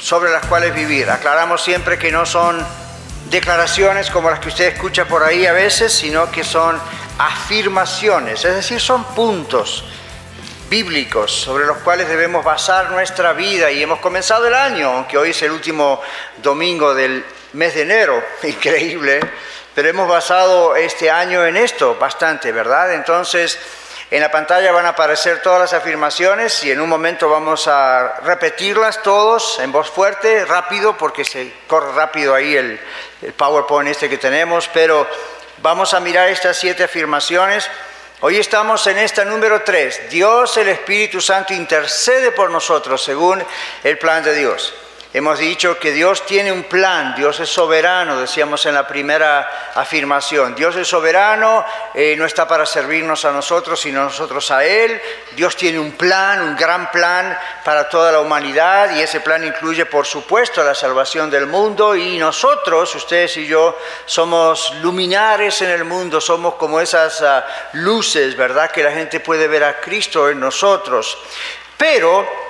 sobre las cuales vivir. Aclaramos siempre que no son declaraciones como las que usted escucha por ahí a veces, sino que son afirmaciones, es decir, son puntos bíblicos sobre los cuales debemos basar nuestra vida. Y hemos comenzado el año, aunque hoy es el último domingo del mes de enero, increíble, pero hemos basado este año en esto bastante, ¿verdad? Entonces, en la pantalla van a aparecer todas las afirmaciones y en un momento vamos a repetirlas todos en voz fuerte, rápido, porque se corre rápido ahí el, PowerPoint este que tenemos, pero vamos a mirar estas siete afirmaciones. Hoy estamos en esta número tres. Dios, el Espíritu Santo, intercede por nosotros según el plan de Dios. Hemos dicho que Dios tiene un plan, Dios es soberano, decíamos en la primera afirmación. Dios es soberano, eh, no está para servirnos a nosotros, sino nosotros a Él. Dios tiene un plan, un gran plan para toda la humanidad y ese plan incluye, por supuesto, la salvación del mundo y nosotros, ustedes y yo, somos luminares en el mundo, somos como esas ah, luces, ¿verdad? Que la gente puede ver a Cristo en nosotros. Pero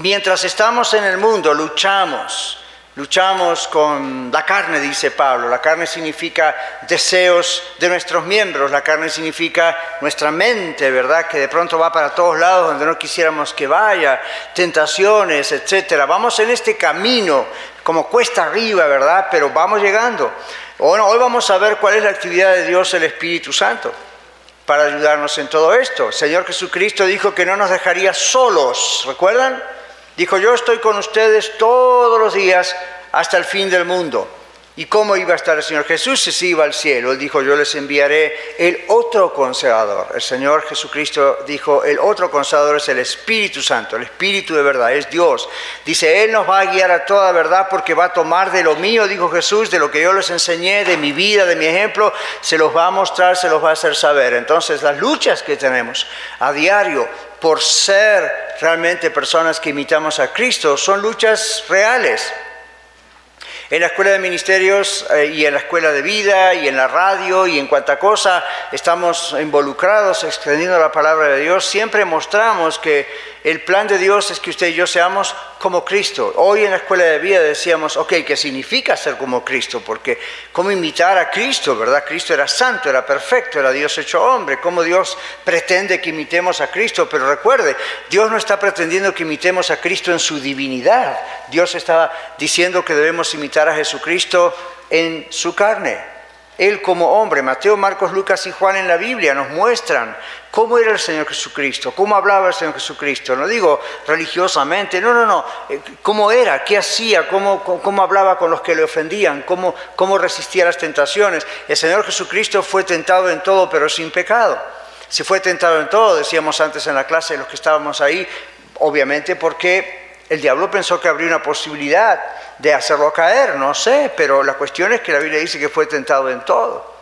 Mientras estamos en el mundo, luchamos, luchamos con la carne, dice Pablo. La carne significa deseos de nuestros miembros, la carne significa nuestra mente, ¿verdad? Que de pronto va para todos lados donde no quisiéramos que vaya, tentaciones, etc. Vamos en este camino, como cuesta arriba, ¿verdad? Pero vamos llegando. Hoy vamos a ver cuál es la actividad de Dios, el Espíritu Santo para ayudarnos en todo esto. El Señor Jesucristo dijo que no nos dejaría solos, ¿recuerdan? Dijo, yo estoy con ustedes todos los días hasta el fin del mundo. ¿Y cómo iba a estar el Señor Jesús si se iba al cielo? Él dijo, yo les enviaré el otro consolador. El Señor Jesucristo dijo, el otro consolador es el Espíritu Santo, el Espíritu de verdad, es Dios. Dice, Él nos va a guiar a toda verdad porque va a tomar de lo mío, dijo Jesús, de lo que yo les enseñé, de mi vida, de mi ejemplo, se los va a mostrar, se los va a hacer saber. Entonces, las luchas que tenemos a diario por ser realmente personas que imitamos a Cristo son luchas reales. En la escuela de ministerios eh, y en la escuela de vida y en la radio y en cuanta cosa estamos involucrados extendiendo la palabra de Dios, siempre mostramos que el plan de Dios es que usted y yo seamos como Cristo. Hoy en la escuela de vida decíamos, ok, ¿qué significa ser como Cristo? Porque ¿cómo imitar a Cristo, verdad? Cristo era santo, era perfecto, era Dios hecho hombre. ¿Cómo Dios pretende que imitemos a Cristo? Pero recuerde, Dios no está pretendiendo que imitemos a Cristo en su divinidad. Dios está diciendo que debemos imitar a Jesucristo en su carne. Él como hombre, Mateo, Marcos, Lucas y Juan en la Biblia nos muestran cómo era el Señor Jesucristo, cómo hablaba el Señor Jesucristo. No digo religiosamente, no, no, no, eh, cómo era, qué hacía, cómo, cómo hablaba con los que le ofendían, cómo, cómo resistía las tentaciones. El Señor Jesucristo fue tentado en todo, pero sin pecado. Si fue tentado en todo, decíamos antes en la clase, los que estábamos ahí, obviamente porque el diablo pensó que habría una posibilidad de hacerlo caer, no sé, pero la cuestión es que la Biblia dice que fue tentado en todo.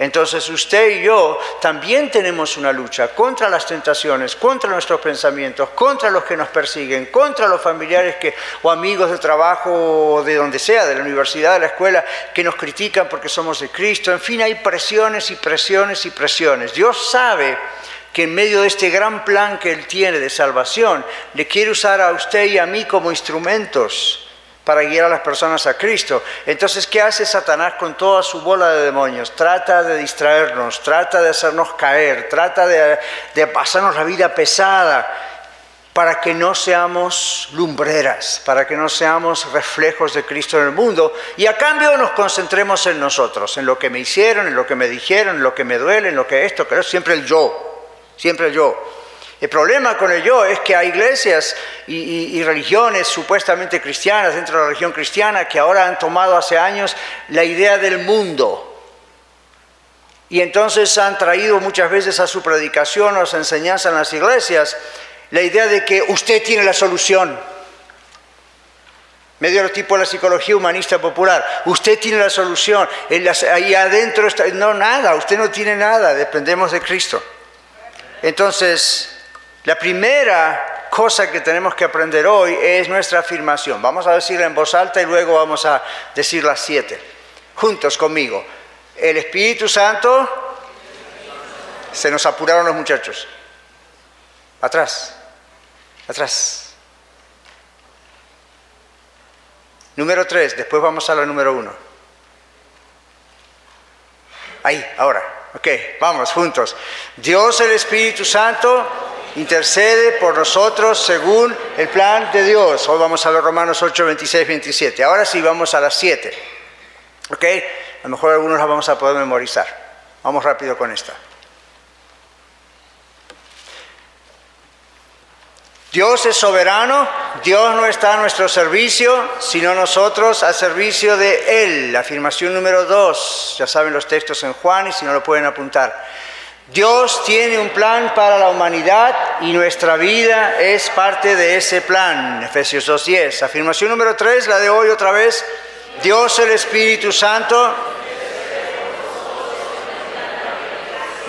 Entonces usted y yo también tenemos una lucha contra las tentaciones, contra nuestros pensamientos, contra los que nos persiguen, contra los familiares que, o amigos de trabajo o de donde sea, de la universidad, de la escuela, que nos critican porque somos de Cristo. En fin, hay presiones y presiones y presiones. Dios sabe que en medio de este gran plan que Él tiene de salvación, le quiere usar a usted y a mí como instrumentos para guiar a las personas a Cristo. Entonces, ¿qué hace Satanás con toda su bola de demonios? Trata de distraernos, trata de hacernos caer, trata de, pasarnos la vida pesada para que no seamos lumbreras, para que no seamos reflejos de Cristo en el mundo y a cambio nos concentremos en nosotros, en lo que me hicieron, en lo que me dijeron, en lo que me duele, en lo que esto, que siempre el yo, siempre el yo. El problema con el yo es que hay iglesias y, religiones supuestamente cristianas dentro de la religión cristiana que ahora han tomado hace años la idea del mundo. Y entonces han traído muchas veces a su predicación o a su enseñanza en las iglesias la idea de que usted tiene la solución. medio tipo de la psicología humanista popular. Usted tiene la solución, ahí adentro está, no nada, usted no tiene nada, dependemos de Cristo. Entonces, la primera cosa que tenemos que aprender hoy es nuestra afirmación. Vamos a decirla en voz alta y luego vamos a decir las siete. Juntos conmigo. El Espíritu Santo... Se nos apuraron los muchachos. Atrás. Atrás. Número tres, después vamos a la número uno. Ahí, ahora. Ok, vamos juntos. Dios el Espíritu Santo intercede por nosotros según el plan de Dios. Hoy vamos a ver Romanos 8, 26, 27. Ahora sí vamos a las 7. ¿Ok? A lo mejor algunos las vamos a poder memorizar. Vamos rápido con esta. Dios es soberano, Dios no está a nuestro servicio, sino nosotros al servicio de Él. Afirmación número 2, ya saben los textos en Juan y si no lo pueden apuntar. Dios tiene un plan para la humanidad y nuestra vida es parte de ese plan. Efesios 2.10. Afirmación número 3, la de hoy otra vez. Dios el Espíritu Santo.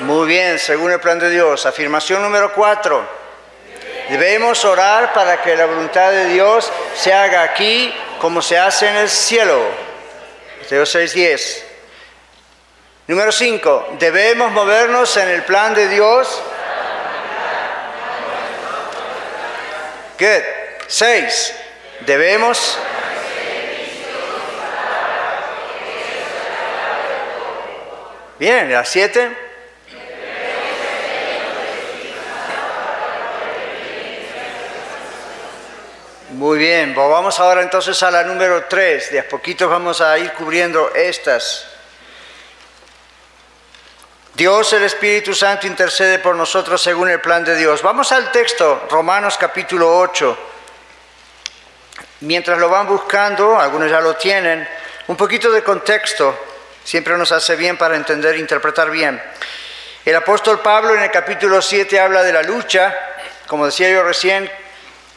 Muy bien, según el plan de Dios. Afirmación número 4. Debemos orar para que la voluntad de Dios se haga aquí como se hace en el cielo. Mateo 6.10. Número 5, debemos movernos en el plan de Dios. Good. 6, debemos... Bien, la 7. Muy bien, pues vamos ahora entonces a la número 3. De a poquito vamos a ir cubriendo estas. Dios el Espíritu Santo intercede por nosotros según el plan de Dios. Vamos al texto, Romanos capítulo 8. Mientras lo van buscando, algunos ya lo tienen, un poquito de contexto siempre nos hace bien para entender e interpretar bien. El apóstol Pablo en el capítulo 7 habla de la lucha, como decía yo recién,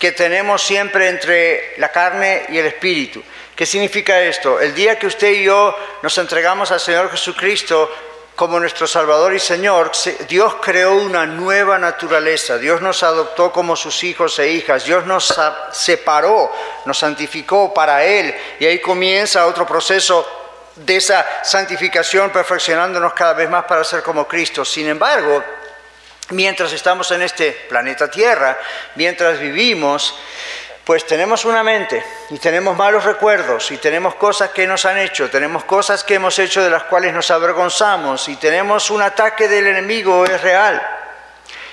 que tenemos siempre entre la carne y el espíritu. ¿Qué significa esto? El día que usted y yo nos entregamos al Señor Jesucristo, como nuestro Salvador y Señor, Dios creó una nueva naturaleza, Dios nos adoptó como sus hijos e hijas, Dios nos separó, nos santificó para Él y ahí comienza otro proceso de esa santificación, perfeccionándonos cada vez más para ser como Cristo. Sin embargo, mientras estamos en este planeta Tierra, mientras vivimos, pues tenemos una mente y tenemos malos recuerdos y tenemos cosas que nos han hecho, tenemos cosas que hemos hecho de las cuales nos avergonzamos y tenemos un ataque del enemigo, es real.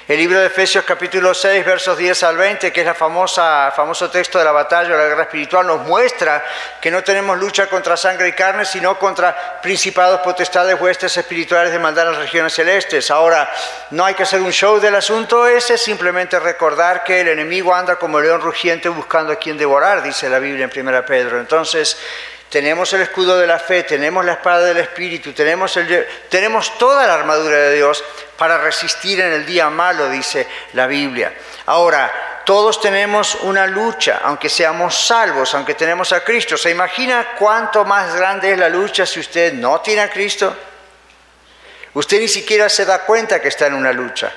El libro de Efesios capítulo 6, versos 10 al 20, que es el famoso texto de la batalla de la guerra espiritual, nos muestra que no tenemos lucha contra sangre y carne, sino contra principados, potestades, huestes espirituales de maldad en las regiones celestes. Ahora, no hay que hacer un show del asunto ese, simplemente recordar que el enemigo anda como león rugiente buscando a quien devorar, dice la Biblia en 1 Pedro. Entonces, tenemos el escudo de la fe, tenemos la espada del Espíritu, tenemos, tenemos toda la armadura de Dios para resistir en el día malo, dice la Biblia. Ahora, todos tenemos una lucha, aunque seamos salvos, aunque tenemos a Cristo. ¿Se imagina cuánto más grande es la lucha si usted no tiene a Cristo? Usted ni siquiera se da cuenta que está en una lucha.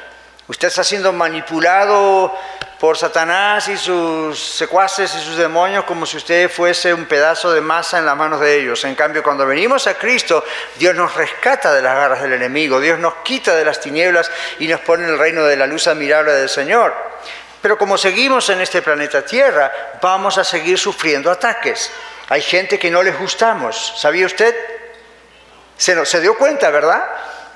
Usted está siendo manipulado por Satanás y sus secuaces y sus demonios como si usted fuese un pedazo de masa en las manos de ellos. En cambio, cuando venimos a Cristo, Dios nos rescata de las garras del enemigo, Dios nos quita de las tinieblas y nos pone en el reino de la luz admirable del Señor. Pero como seguimos en este planeta Tierra, vamos a seguir sufriendo ataques. Hay gente que no les gustamos. ¿Sabía usted? Se, se dio cuenta, ¿verdad?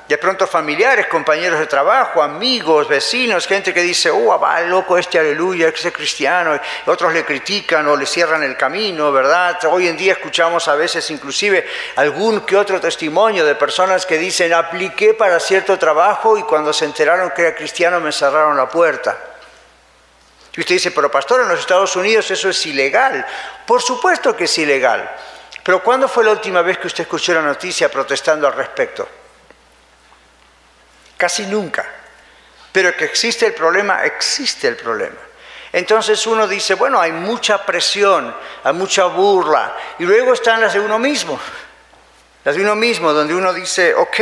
De pronto familiares, compañeros de trabajo, amigos, vecinos, gente que dice, oh, va loco este aleluya, que es cristiano, y otros le critican o le cierran el camino, ¿verdad? Hoy en día escuchamos a veces inclusive algún que otro testimonio de personas que dicen, apliqué para cierto trabajo y cuando se enteraron que era cristiano me cerraron la puerta. Y usted dice, pero pastor, en los Estados Unidos eso es ilegal. Por supuesto que es ilegal. Pero ¿cuándo fue la última vez que usted escuchó la noticia protestando al respecto? Casi nunca. Pero que existe el problema, existe el problema. Entonces uno dice, bueno, hay mucha presión, hay mucha burla. Y luego están las de uno mismo. Las de uno mismo, donde uno dice, ok,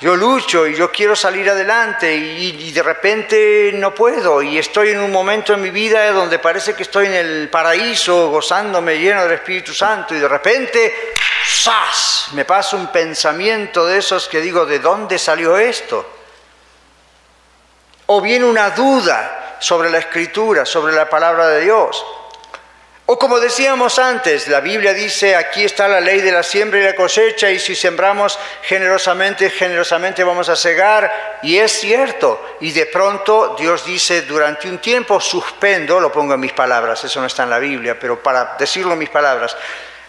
yo lucho y yo quiero salir adelante y, de repente no puedo y estoy en un momento en mi vida donde parece que estoy en el paraíso gozándome lleno del Espíritu Santo y de repente ¡zas! me pasa un pensamiento de esos que digo, ¿de dónde salió esto? O viene una duda sobre la escritura, sobre la palabra de Dios. O como decíamos antes, la Biblia dice, aquí está la ley de la siembra y la cosecha, y si sembramos generosamente, generosamente vamos a cegar, y es cierto. Y de pronto Dios dice, durante un tiempo suspendo, lo pongo en mis palabras, eso no está en la Biblia, pero para decirlo en mis palabras,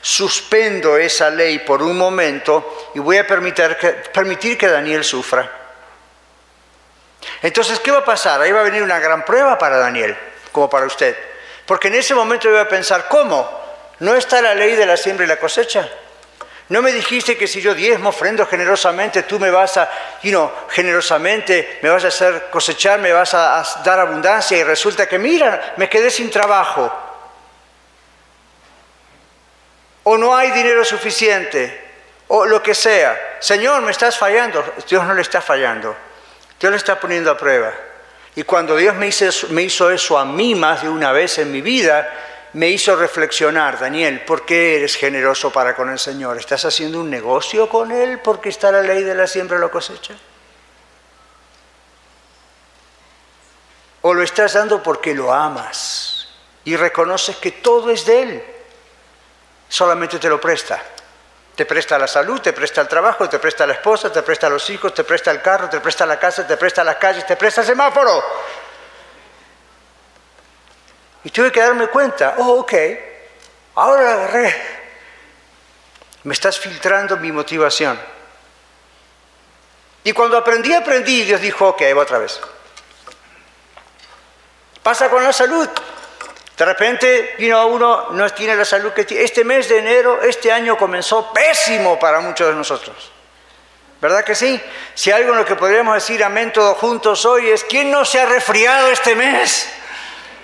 suspendo esa ley por un momento y voy a permitir que, permitir que Daniel sufra. Entonces, ¿qué va a pasar? Ahí va a venir una gran prueba para Daniel, como para usted. Porque en ese momento yo voy a pensar, ¿cómo? ¿No está la ley de la siembra y la cosecha? ¿No me dijiste que si yo diezmo, ofrendo generosamente, tú me vas a, you know, generosamente, me vas a hacer cosechar, me vas a, dar abundancia y resulta que, mira, me quedé sin trabajo? O no hay dinero suficiente, o lo que sea. Señor, me estás fallando. Dios no le está fallando. Dios le está poniendo a prueba. Y cuando Dios me hizo, eso a mí más de una vez en mi vida, me hizo reflexionar, Daniel, ¿por qué eres generoso para con el Señor? ¿Estás haciendo un negocio con Él porque está la ley de la siembra y la cosecha? ¿O lo estás dando porque lo amas y reconoces que todo es de Él? Solamente te lo presta. Te presta la salud, te presta el trabajo, te presta la esposa, te presta los hijos, te presta el carro, te presta la casa, te presta las calles, te presta el semáforo. Y tuve que darme cuenta, oh, ok, ahora agarré. Me estás filtrando mi motivación. Y cuando aprendí, aprendí, Dios dijo, ok, va otra vez. Pasa con la salud. De repente, uno no tiene la salud que tiene. Este mes de enero, este año comenzó pésimo para muchos de nosotros. ¿Verdad que sí? Si algo en lo que podríamos decir amén todos juntos hoy es, ¿quién no se ha resfriado este mes?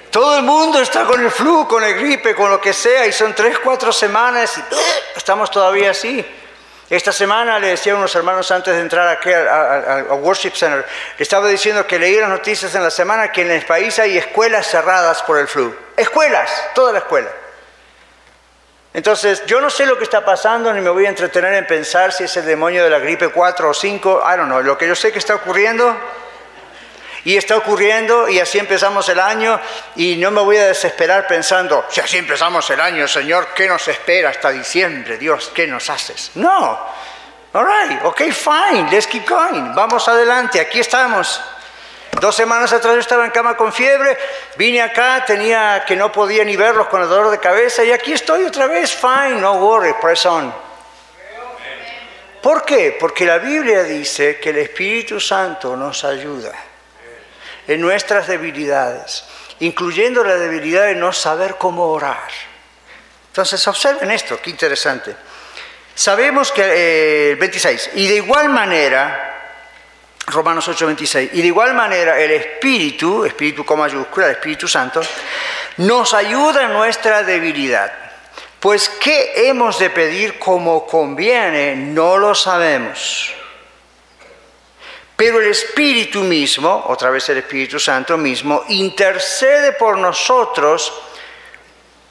Todo el mundo está con el flu, con el gripe, con lo que sea, y son tres, cuatro semanas y estamos todavía así. Esta semana le decía a unos hermanos antes de entrar aquí a, Worship Center, le estaba diciendo que leí las noticias en la semana que en el país hay escuelas cerradas por el flu. Escuelas, toda la escuela. Entonces, yo no sé lo que está pasando, ni me voy a entretener en pensar si es el demonio de la gripe 4 o 5, I don't know. Lo que yo sé que está ocurriendo y está ocurriendo y así empezamos el año y no me voy a desesperar pensando, si así empezamos el año, Señor, ¿qué nos espera hasta diciembre? Dios, ¿qué nos haces? No. All right, ok, fine, let's keep going. Vamos adelante, aquí estamos. Dos semanas atrás yo estaba en cama con fiebre, vine acá, tenía que no podía ni verlos con el dolor de cabeza y aquí estoy otra vez, fine, no worry, press on. ¿Por qué? Porque la Biblia dice que el Espíritu Santo nos ayuda en nuestras debilidades, incluyendo la debilidad de no saber cómo orar. Entonces, observen esto, qué interesante. Sabemos que, eh, 26, y de igual manera, Romanos 8, 26, y de igual manera el Espíritu, Espíritu con mayúscula, el Espíritu Santo, nos ayuda en nuestra debilidad. Pues qué hemos de pedir como conviene, no lo sabemos. Pero el Espíritu mismo, otra vez el Espíritu Santo mismo, intercede por nosotros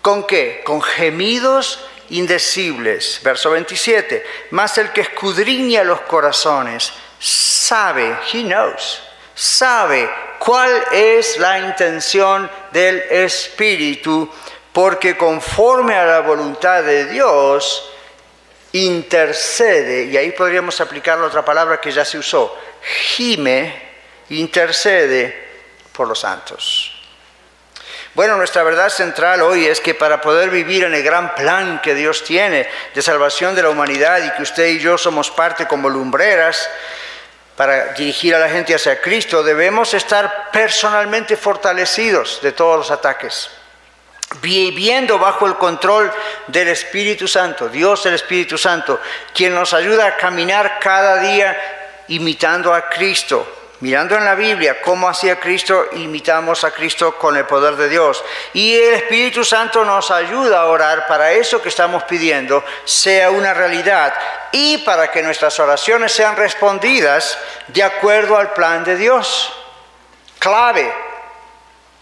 con qué? Con gemidos indecibles. Verso 27. Mas el que escudriña los corazones sabe, he knows, sabe cuál es la intención del Espíritu, porque conforme a la voluntad de Dios, intercede, y ahí podríamos aplicar la otra palabra que ya se usó, gime, intercede por los santos. Bueno, nuestra verdad central hoy es que para poder vivir en el gran plan que Dios tiene de salvación de la humanidad y que usted y yo somos parte como lumbreras para dirigir a la gente hacia Cristo, debemos estar personalmente fortalecidos de todos los ataques, viviendo bajo el control del Espíritu Santo, Dios el Espíritu Santo, quien nos ayuda a caminar cada día imitando a Cristo, mirando en la Biblia cómo hacía Cristo, imitamos a Cristo con el poder de Dios. Y el Espíritu Santo nos ayuda a orar para eso que estamos pidiendo sea una realidad y para que nuestras oraciones sean respondidas de acuerdo al plan de Dios. Clave,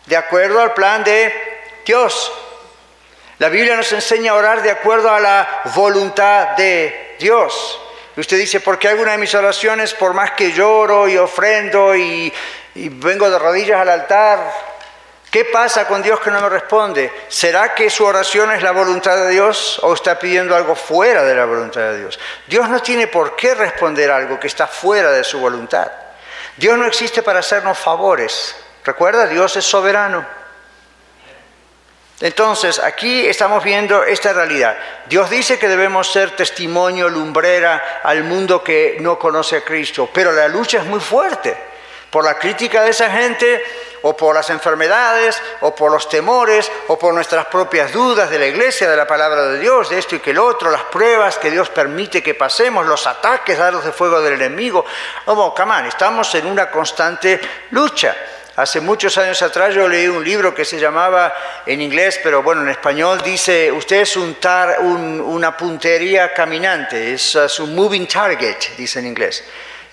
de acuerdo al plan de Dios. La Biblia nos enseña a orar de acuerdo a la voluntad de Dios. Usted dice, ¿por qué alguna de mis oraciones, por más que lloro y ofrendo y vengo de rodillas al altar, ¿qué pasa con Dios que no me responde? ¿Será que su oración es la voluntad de Dios o está pidiendo algo fuera de la voluntad de Dios? Dios no tiene por qué responder algo que está fuera de su voluntad. Dios no existe para hacernos favores. Recuerda, Dios es soberano. Entonces, aquí estamos viendo esta realidad. Dios dice que debemos ser testimonio, lumbrera al mundo que no conoce a Cristo, pero la lucha es muy fuerte por la crítica de esa gente, o por las enfermedades, o por los temores, o por nuestras propias dudas de la iglesia, de la palabra de Dios, de esto y que el otro, las pruebas que Dios permite que pasemos, los ataques, dados de fuego del enemigo. Vamos, camán, estamos en una constante lucha. Hace muchos años atrás yo leí un libro que se llamaba, en inglés, pero bueno, en español dice, usted es un tar, una puntería caminante, es, un moving target, dice en inglés.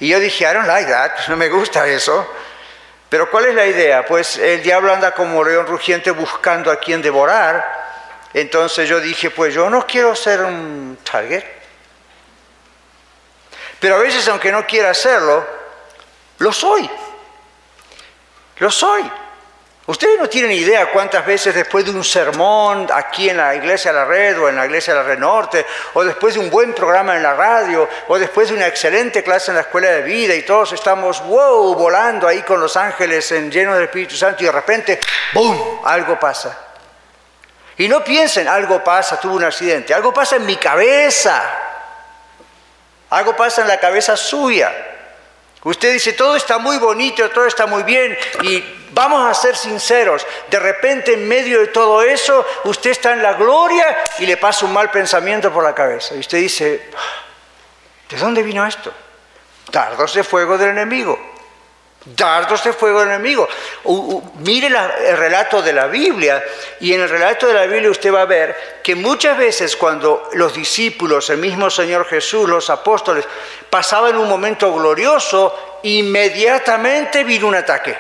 Y yo dije, I don't like that, no me gusta eso. Pero ¿cuál es la idea? Pues el diablo anda como león rugiente buscando a quien devorar. Entonces yo dije, pues yo no quiero ser un target. Pero a veces, aunque no quiera hacerlo, lo soy. Lo soy. Ustedes no tienen idea cuántas veces después de un sermón aquí en la iglesia de la red o en la iglesia de la red norte, o después de un buen programa en la radio, o después de una excelente clase en la escuela de vida y todos estamos, wow, volando ahí con los ángeles en lleno del Espíritu Santo y de repente, ¡boom!, algo pasa. Y no piensen, algo pasa, tuve un accidente, algo pasa en mi cabeza, algo pasa en la cabeza suya. Usted dice, todo está muy bonito, todo está muy bien y vamos a ser sinceros, de repente en medio de todo eso usted está en la gloria y le pasa un mal pensamiento por la cabeza. Y usted dice, ¿de dónde vino esto? Dardos de fuego del enemigo dardos de fuego enemigo. mire el relato de la Biblia y en el relato de la Biblia usted va a ver que muchas veces cuando los discípulos, el mismo Señor Jesús, los apóstoles, pasaban un momento glorioso, inmediatamente vino un ataque.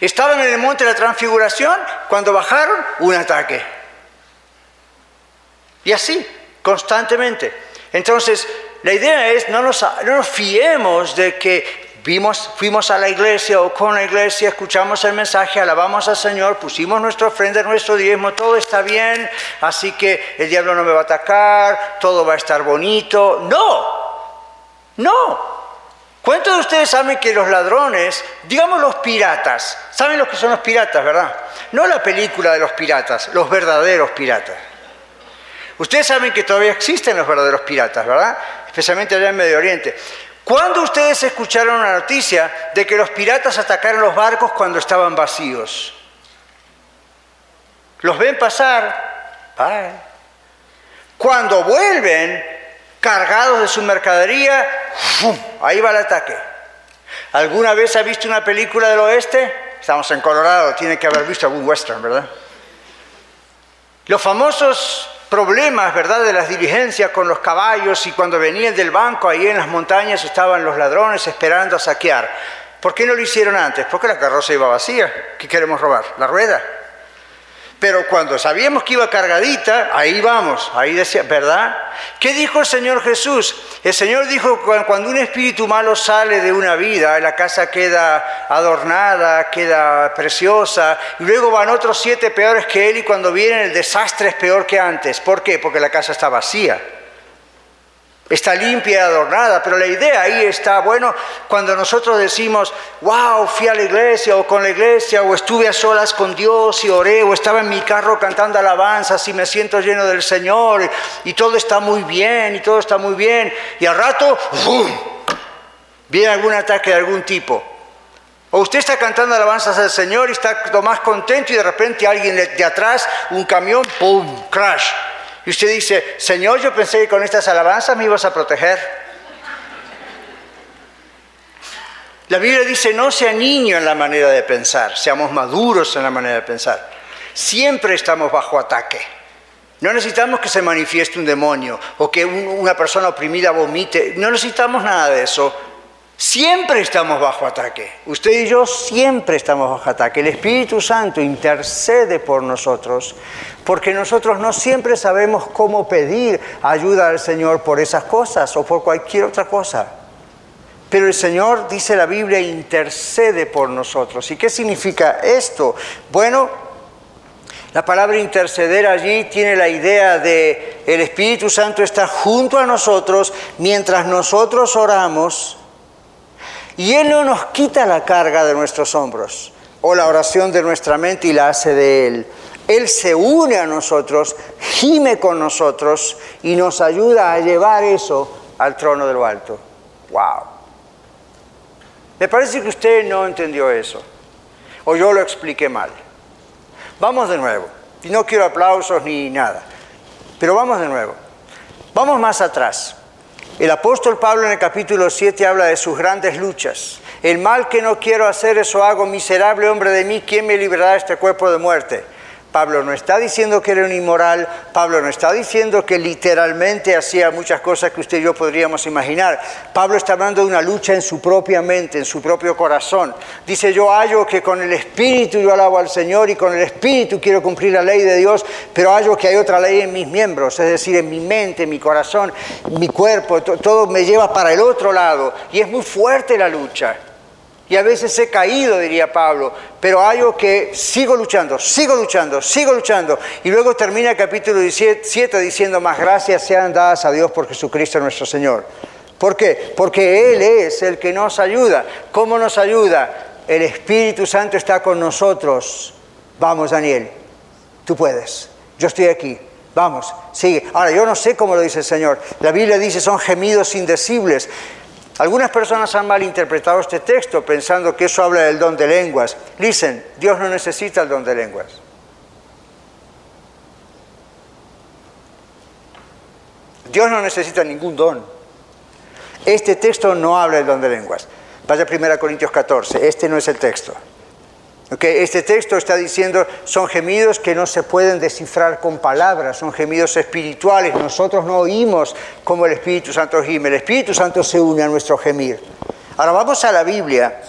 Estaban en el monte de la transfiguración, cuando bajaron, un ataque. Y así, constantemente. Entonces, la idea es, no nos, no nos fiemos de que fuimos a la iglesia o con la iglesia, escuchamos el mensaje, alabamos al Señor, pusimos nuestra ofrenda, nuestro diezmo, todo está bien, así que el diablo no me va a atacar, todo va a estar bonito. No, no. ¿Cuántos de ustedes saben que los ladrones, digamos los piratas, saben lo que son los piratas, verdad? No la película de los piratas, los verdaderos piratas. Ustedes saben que todavía existen los verdaderos piratas, ¿verdad? Especialmente allá en Medio Oriente. ¿Cuándo ustedes escucharon la noticia de que los piratas atacaron los barcos cuando estaban vacíos? ¿Los ven pasar? Cuando vuelven cargados de su mercadería, ahí va el ataque. ¿Alguna vez ha visto una película del oeste? Estamos en Colorado, tiene que haber visto algún western, ¿verdad? Los famosos problemas, ¿verdad?, de las diligencias con los caballos y cuando venían del banco, ahí en las montañas estaban los ladrones esperando a saquear. ¿Por qué no lo hicieron antes? Porque la carroza iba vacía. ¿Qué queremos robar? La rueda. Pero cuando sabíamos que iba cargadita, ahí vamos, ahí decía, ¿verdad? ¿Qué dijo el Señor Jesús? El Señor dijo, cuando un espíritu malo sale de una vida, la casa queda adornada, queda preciosa, y luego van otros siete peores que él, y cuando viene el desastre es peor que antes. ¿Por qué? Porque la casa está vacía está limpia y adornada, pero la idea ahí está, bueno, cuando nosotros decimos, wow, fui a la iglesia o con la iglesia, o estuve a solas con Dios y oré, o estaba en mi carro cantando alabanzas y me siento lleno del Señor, y todo está muy bien, y todo está muy bien, y al rato, viene algún ataque de algún tipo. O usted está cantando alabanzas al Señor y está lo más contento y de repente alguien de atrás, un camión, ¡pum!, crash y usted dice, Señor, yo pensé que con estas alabanzas me ibas a proteger. La Biblia dice, no sea niño en la manera de pensar, seamos maduros en la manera de pensar. Siempre estamos bajo ataque. No necesitamos que se manifieste un demonio o que una persona oprimida vomite. No necesitamos nada de eso. Siempre estamos bajo ataque. Usted y yo siempre estamos bajo ataque. El Espíritu Santo intercede por nosotros porque nosotros no siempre sabemos cómo pedir ayuda al Señor por esas cosas o por cualquier otra cosa. Pero el Señor, dice la Biblia, intercede por nosotros. ¿Y qué significa esto? Bueno, la palabra interceder allí tiene la idea de el Espíritu Santo está junto a nosotros mientras nosotros oramos y Él no nos quita la carga de nuestros hombros o la oración de nuestra mente y la hace de Él. Él se une a nosotros, gime con nosotros y nos ayuda a llevar eso al trono de lo alto. ¡Wow! Me parece que usted no entendió eso, o yo lo expliqué mal. Vamos de nuevo, y no quiero aplausos ni nada, pero vamos de nuevo. Vamos más atrás. El apóstol Pablo en el capítulo 7 habla de sus grandes luchas. El mal que no quiero hacer, eso hago, miserable hombre de mí, ¿quién me librará de este cuerpo de muerte? Pablo no está diciendo que era un inmoral, Pablo no está diciendo que literalmente hacía muchas cosas que usted y yo podríamos imaginar. Pablo está hablando de una lucha en su propia mente, en su propio corazón. Dice, yo hallo que con el Espíritu yo alabo al Señor y con el Espíritu quiero cumplir la ley de Dios, pero hallo que hay otra ley en mis miembros, es decir, en mi mente, en mi corazón, mi cuerpo, todo me lleva para el otro lado. Y es muy fuerte la lucha y a veces he caído, diría Pablo, pero algo que sigo luchando, sigo luchando, sigo luchando. Y luego termina el capítulo 7 diciendo, más gracias sean dadas a Dios por Jesucristo nuestro Señor. ¿Por qué? Porque Él es el que nos ayuda. ¿Cómo nos ayuda? El Espíritu Santo está con nosotros. Vamos, Daniel, tú puedes. Yo estoy aquí. Vamos, sigue. Ahora, yo no sé cómo lo dice el Señor. La Biblia dice son gemidos indecibles. Algunas personas han malinterpretado este texto pensando que eso habla del don de lenguas. Listen, Dios no necesita el don de lenguas. Dios no necesita ningún don. Este texto no habla del don de lenguas. Vaya a 1 Corintios 14, este no es el texto. Este texto está diciendo, son gemidos que no se pueden descifrar con palabras, son gemidos espirituales. Nosotros no oímos como el Espíritu Santo gime, el Espíritu Santo se une a nuestro gemir. Ahora vamos a la Biblia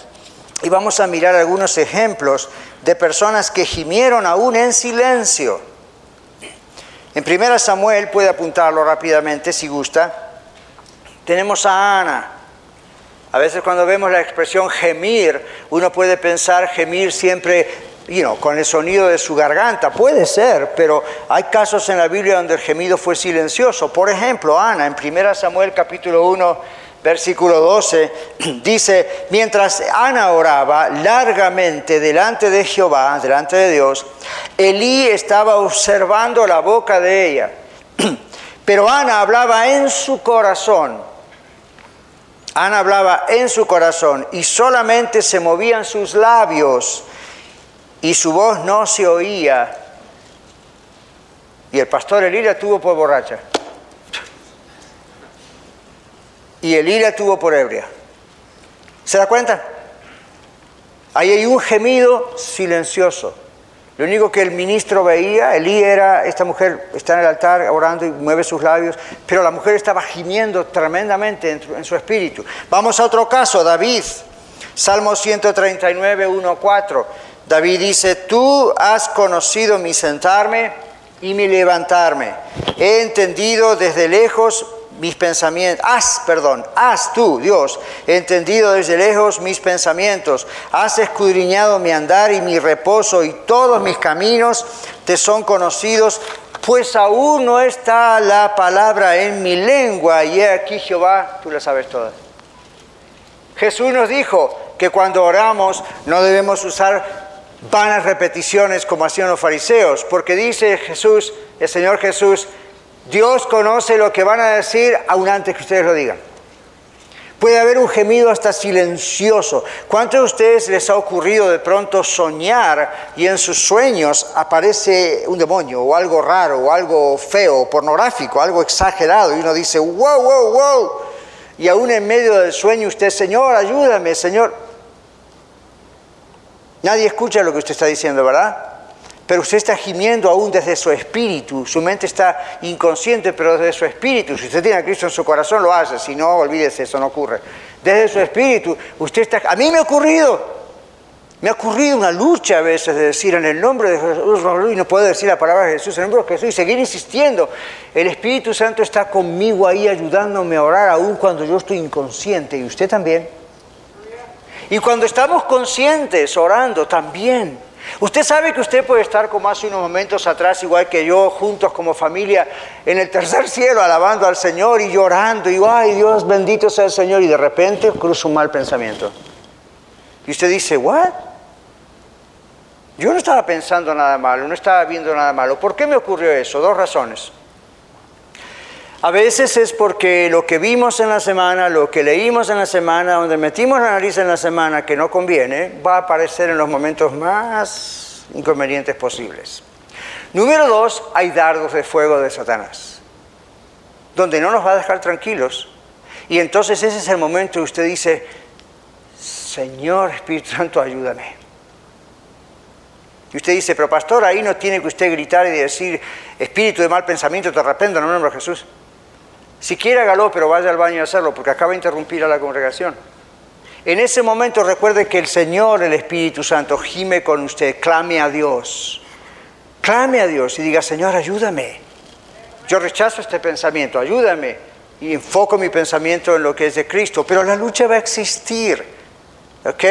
y vamos a mirar algunos ejemplos de personas que gimieron aún en silencio. En 1 Samuel, puede apuntarlo rápidamente si gusta, tenemos a Ana. A veces cuando vemos la expresión gemir, uno puede pensar gemir siempre con el sonido de su garganta. Puede ser, pero hay casos en la Biblia donde el gemido fue silencioso. Por ejemplo, Ana, en 1 Samuel capítulo 1, versículo 12, dice, mientras Ana oraba largamente delante de Jehová, delante de Dios, Elí estaba observando la boca de ella. Pero Ana hablaba en su corazón Ana hablaba en su corazón y solamente se movían sus labios y su voz no se oía. Y el pastor Elira tuvo por borracha. Y Elira tuvo por ebria. ¿Se da cuenta? Ahí hay un gemido silencioso. Lo único que el ministro veía, Elí era, esta mujer está en el altar orando y mueve sus labios, pero la mujer estaba gimiendo tremendamente en, su espíritu. Vamos a otro caso, David, Salmo 139, 1, 4. David dice, tú has conocido mi sentarme y mi levantarme. He entendido desde lejos mis pensamientos, has, perdón, has tú, Dios, entendido desde lejos mis pensamientos, has escudriñado mi andar y mi reposo y todos mis caminos te son conocidos, pues aún no está la palabra en mi lengua y he aquí Jehová, tú la sabes todas. Jesús nos dijo que cuando oramos no debemos usar vanas repeticiones como hacían los fariseos, porque dice Jesús, el Señor Jesús, Dios conoce lo que van a decir aún antes que ustedes lo digan. Puede haber un gemido hasta silencioso. ¿Cuántos de ustedes les ha ocurrido de pronto soñar y en sus sueños aparece un demonio o algo raro o algo feo, pornográfico, algo exagerado y uno dice, wow, wow, wow? Y aún en medio del sueño usted, Señor, ayúdame, Señor. Nadie escucha lo que usted está diciendo, ¿verdad? Pero usted está gimiendo aún desde su espíritu. Su mente está inconsciente, pero desde su espíritu. Si usted tiene a Cristo en su corazón, lo hace. Si no, olvídese, eso no ocurre. Desde su espíritu, usted está... A mí me ha ocurrido. Me ha ocurrido una lucha a veces de decir en el nombre de Jesús, y no puedo decir la palabra de Jesús, en el nombre de Jesús, y seguir insistiendo. El Espíritu Santo está conmigo ahí ayudándome a orar aún cuando yo estoy inconsciente, y usted también. Y cuando estamos conscientes orando también. Usted sabe que usted puede estar como hace unos momentos atrás, igual que yo, juntos como familia, en el tercer cielo, alabando al Señor y llorando, y ay Dios, bendito sea el Señor, y de repente cruza un mal pensamiento. Y usted dice, ¿what? Yo no estaba pensando nada malo, no estaba viendo nada malo. ¿Por qué me ocurrió eso? Dos razones. A veces es porque lo que vimos en la semana, lo que leímos en la semana, donde metimos la nariz en la semana que no conviene, va a aparecer en los momentos más inconvenientes posibles. Número dos, hay dardos de fuego de Satanás, donde no nos va a dejar tranquilos. Y entonces ese es el momento que usted dice, Señor Espíritu Santo, ayúdame. Y usted dice, pero pastor, ahí no tiene que usted gritar y decir, espíritu de mal pensamiento, te arrepento en el nombre de Jesús. Si quiere hágalo, pero vaya al baño a hacerlo, porque acaba de interrumpir a la congregación. En ese momento recuerde que el Señor, el Espíritu Santo, gime con usted, clame a Dios. Clame a Dios y diga, Señor, ayúdame. Yo rechazo este pensamiento, ayúdame. Y enfoco mi pensamiento en lo que es de Cristo. Pero la lucha va a existir. ¿Ok?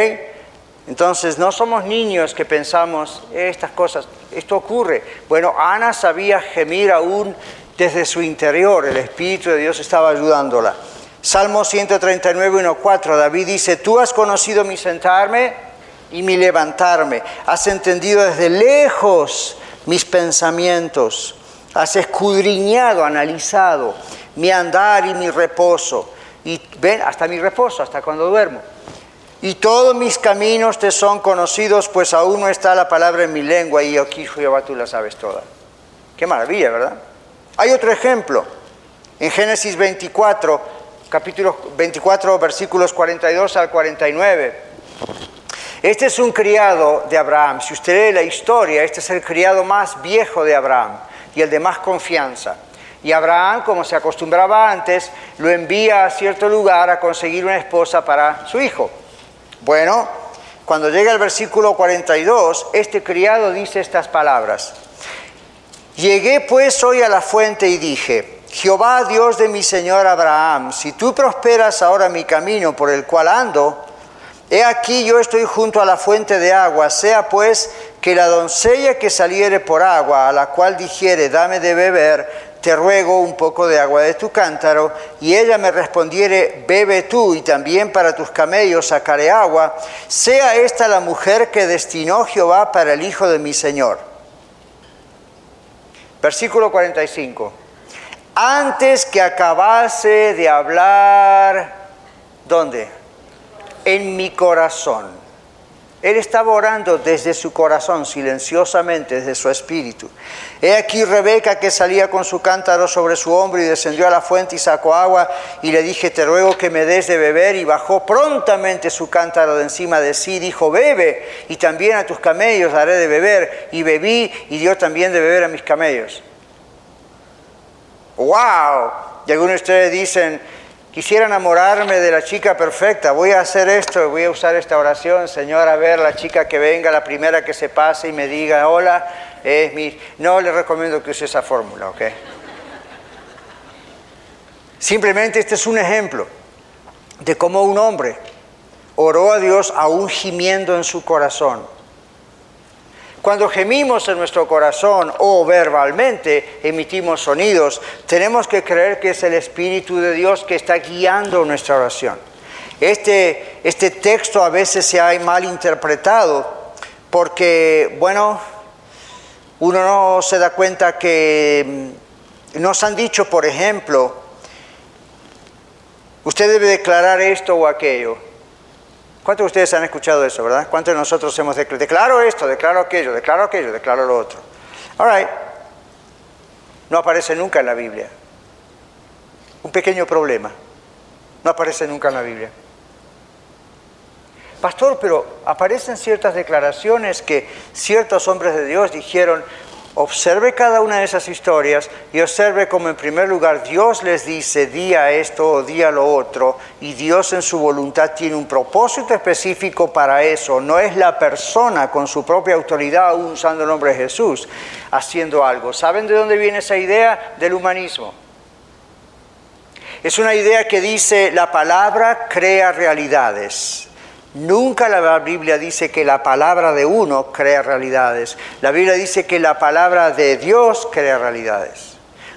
Entonces, no somos niños que pensamos estas cosas. Esto ocurre. Bueno, Ana sabía gemir aún desde su interior, el Espíritu de Dios estaba ayudándola. Salmo 139, 1, 4, David dice, tú has conocido mi sentarme y mi levantarme, has entendido desde lejos mis pensamientos, has escudriñado, analizado mi andar y mi reposo, y ven, hasta mi reposo, hasta cuando duermo. Y todos mis caminos te son conocidos, pues aún no está la palabra en mi lengua, y aquí Jehová tú la sabes toda. Qué maravilla, ¿verdad? Hay otro ejemplo. En Génesis 24, capítulo 24, versículos 42 al 49. Este es un criado de Abraham. Si usted lee la historia, este es el criado más viejo de Abraham y el de más confianza. Y Abraham, como se acostumbraba antes, lo envía a cierto lugar a conseguir una esposa para su hijo. Bueno, cuando llega el versículo 42, este criado dice estas palabras. Llegué pues hoy a la fuente y dije, Jehová Dios de mi Señor Abraham, si tú prosperas ahora mi camino por el cual ando, he aquí yo estoy junto a la fuente de agua, sea pues que la doncella que saliere por agua, a la cual dijere, dame de beber, te ruego un poco de agua de tu cántaro, y ella me respondiere, bebe tú, y también para tus camellos sacaré agua, sea esta la mujer que destinó Jehová para el hijo de mi Señor. Versículo 45. Antes que acabase de hablar, ¿dónde? En mi corazón. Él estaba orando desde su corazón, silenciosamente, desde su espíritu. He aquí Rebeca que salía con su cántaro sobre su hombro y descendió a la fuente y sacó agua y le dije, te ruego que me des de beber y bajó prontamente su cántaro de encima de sí, dijo, bebe y también a tus camellos daré de beber y bebí y dio también de beber a mis camellos. ¡Wow! Y algunos de ustedes dicen, Quisiera enamorarme de la chica perfecta, voy a hacer esto, voy a usar esta oración, Señor, a ver la chica que venga, la primera que se pase y me diga, hola, es mi... No le recomiendo que use esa fórmula, ¿ok? Simplemente este es un ejemplo de cómo un hombre oró a Dios aún gimiendo en su corazón cuando gemimos en nuestro corazón o verbalmente emitimos sonidos, tenemos que creer que es el Espíritu de Dios que está guiando nuestra oración. Este, este texto a veces se ha mal interpretado porque, bueno, uno no se da cuenta que mm, nos han dicho, por ejemplo, usted debe declarar esto o aquello. ¿Cuántos de ustedes han escuchado eso, verdad? ¿Cuántos de nosotros hemos declarado, declaro esto, declaro aquello, declaro aquello, declaro lo otro? All right. No aparece nunca en la Biblia. Un pequeño problema. No aparece nunca en la Biblia. Pastor, pero aparecen ciertas declaraciones que ciertos hombres de Dios dijeron, observe cada una de esas historias y observe como en primer lugar Dios les dice día esto o día lo otro y Dios en su voluntad tiene un propósito específico para eso. No es la persona con su propia autoridad usando el nombre de Jesús haciendo algo. ¿Saben de dónde viene esa idea? Del humanismo. Es una idea que dice la palabra crea realidades. Nunca la Biblia dice que la palabra de uno crea realidades. La Biblia dice que la palabra de Dios crea realidades.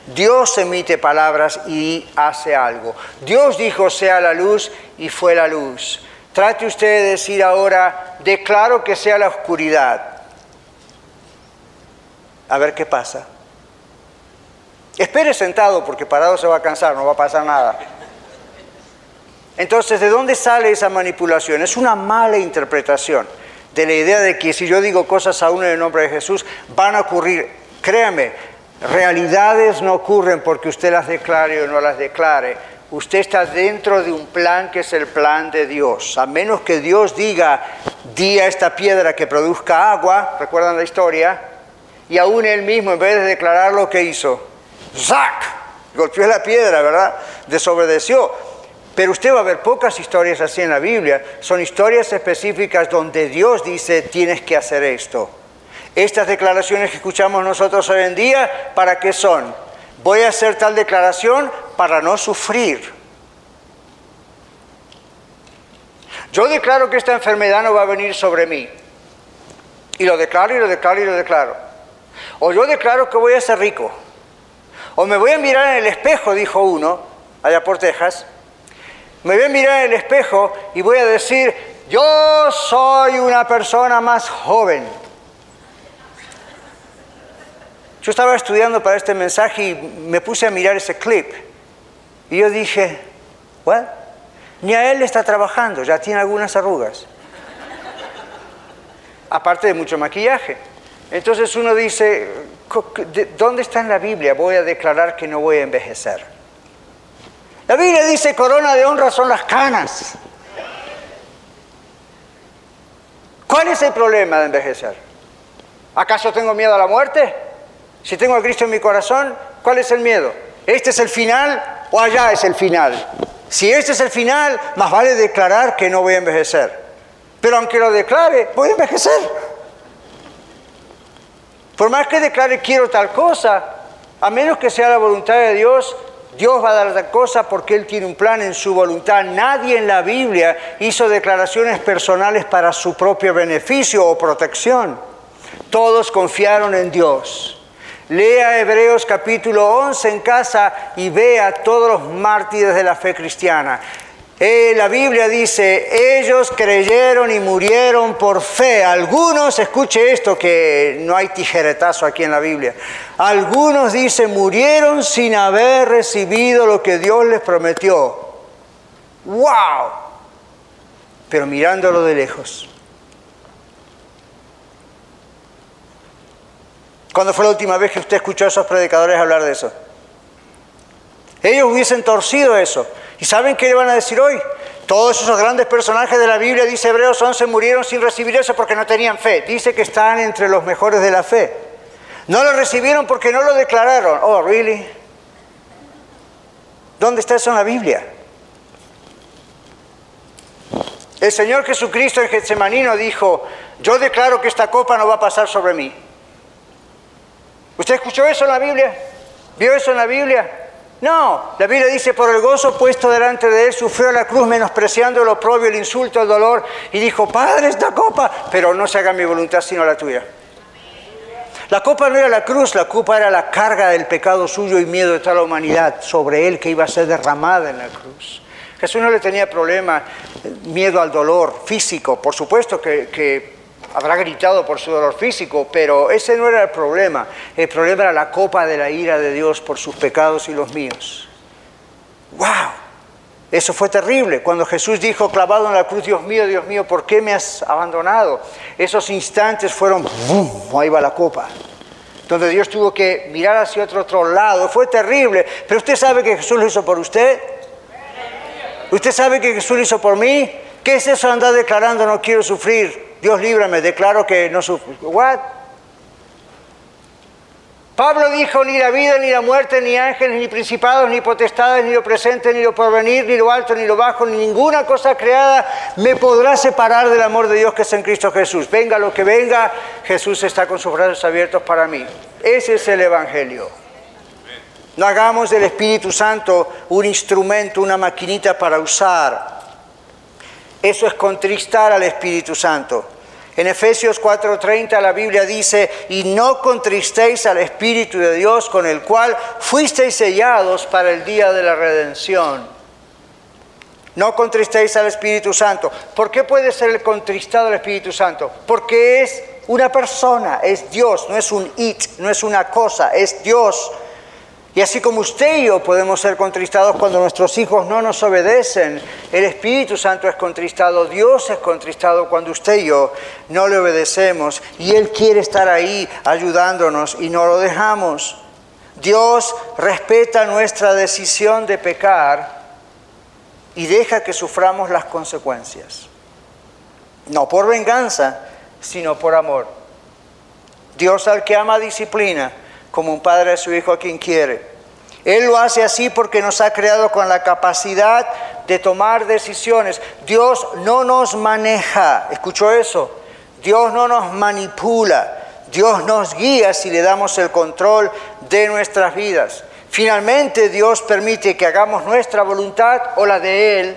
Dios emite palabras y hace algo. Dios dijo sea la luz y fue la luz. Trate usted de decir ahora, declaro que sea la oscuridad. A ver qué pasa. Espere sentado porque parado se va a cansar, no va a pasar nada. Entonces, ¿de dónde sale esa manipulación? Es una mala interpretación de la idea de que si yo digo cosas a uno en el nombre de Jesús, van a ocurrir. Créame, realidades no ocurren porque usted las declare o no las declare. Usted está dentro de un plan que es el plan de Dios. A menos que Dios diga, di a esta piedra que produzca agua, ¿recuerdan la historia? Y aún él mismo, en vez de declarar lo que hizo, ¡zac! Golpeó la piedra, ¿verdad? Desobedeció. Pero usted va a ver pocas historias así en la Biblia. Son historias específicas donde Dios dice, tienes que hacer esto. Estas declaraciones que escuchamos nosotros hoy en día, ¿para qué son? Voy a hacer tal declaración para no sufrir. Yo declaro que esta enfermedad no va a venir sobre mí. Y lo declaro y lo declaro y lo declaro. O yo declaro que voy a ser rico. O me voy a mirar en el espejo, dijo uno, allá por Texas, me voy a mirar en el espejo y voy a decir, yo soy una persona más joven. Yo estaba estudiando para este mensaje y me puse a mirar ese clip. Y yo dije, bueno, ni a él está trabajando, ya tiene algunas arrugas. Aparte de mucho maquillaje. Entonces uno dice, ¿dónde está en la Biblia? Voy a declarar que no voy a envejecer. La Biblia dice corona de honra son las canas. ¿Cuál es el problema de envejecer? ¿Acaso tengo miedo a la muerte? Si tengo a Cristo en mi corazón, ¿cuál es el miedo? ¿Este es el final o allá es el final? Si este es el final, más vale declarar que no voy a envejecer. Pero aunque lo declare, voy a envejecer. Por más que declare quiero tal cosa, a menos que sea la voluntad de Dios, Dios va a dar la cosa porque Él tiene un plan en su voluntad. Nadie en la Biblia hizo declaraciones personales para su propio beneficio o protección. Todos confiaron en Dios. Lea Hebreos capítulo 11 en casa y vea todos los mártires de la fe cristiana. Eh, la Biblia dice, ellos creyeron y murieron por fe. Algunos, escuche esto, que no hay tijeretazo aquí en la Biblia. Algunos, dice, murieron sin haber recibido lo que Dios les prometió. ¡Wow! Pero mirándolo de lejos. ¿Cuándo fue la última vez que usted escuchó a esos predicadores hablar de eso? Ellos hubiesen torcido eso. ¿Y saben qué le van a decir hoy? Todos esos grandes personajes de la Biblia, dice Hebreos 11, murieron sin recibir eso porque no tenían fe. Dice que están entre los mejores de la fe. No lo recibieron porque no lo declararon. Oh, ¿really? ¿Dónde está eso en la Biblia? El Señor Jesucristo en Getsemanino dijo, yo declaro que esta copa no va a pasar sobre mí. ¿Usted escuchó eso en la Biblia? ¿Vio eso en la Biblia? No, la Biblia dice, por el gozo puesto delante de él, sufrió la cruz menospreciando el oprobio, el insulto, el dolor, y dijo, Padre, esta copa, pero no se haga mi voluntad sino la tuya. La copa no era la cruz, la copa era la carga del pecado suyo y miedo de toda la humanidad sobre él que iba a ser derramada en la cruz. Jesús no le tenía problema, miedo al dolor físico, por supuesto que, que habrá gritado por su dolor físico, pero ese no era el problema. El problema era la copa de la ira de Dios por sus pecados y los míos. ¡Wow! Eso fue terrible. Cuando Jesús dijo, clavado en la cruz, Dios mío, Dios mío, ¿por qué me has abandonado? Esos instantes fueron, ¡bum! Ahí va la copa. Donde Dios tuvo que mirar hacia otro, otro lado. Fue terrible. Pero usted sabe que Jesús lo hizo por usted. ¿Usted sabe que Jesús lo hizo por mí? ¿Qué es eso andar declarando no quiero sufrir? Dios líbrame, declaro que no sufro. ¿What? Pablo dijo, ni la vida, ni la muerte, ni ángeles, ni principados, ni potestades, ni lo presente, ni lo porvenir, ni lo alto, ni lo bajo, ni ninguna cosa creada me podrá separar del amor de Dios que es en Cristo Jesús. Venga lo que venga, Jesús está con sus brazos abiertos para mí. Ese es el Evangelio. No hagamos del Espíritu Santo un instrumento, una maquinita para usar. Eso es contristar al Espíritu Santo. En Efesios 4:30 la Biblia dice, y no contristéis al Espíritu de Dios con el cual fuisteis sellados para el día de la redención. No contristéis al Espíritu Santo. ¿Por qué puede ser el contristado al Espíritu Santo? Porque es una persona, es Dios, no es un it, no es una cosa, es Dios. Y así como usted y yo podemos ser contristados cuando nuestros hijos no nos obedecen, el Espíritu Santo es contristado, Dios es contristado cuando usted y yo no le obedecemos. Y Él quiere estar ahí ayudándonos y no lo dejamos. Dios respeta nuestra decisión de pecar y deja que suframos las consecuencias. No por venganza, sino por amor. Dios al que ama disciplina como un padre a su hijo a quien quiere. Él lo hace así porque nos ha creado con la capacidad de tomar decisiones. Dios no nos maneja, ¿escuchó eso? Dios no nos manipula, Dios nos guía si le damos el control de nuestras vidas. Finalmente Dios permite que hagamos nuestra voluntad o la de Él.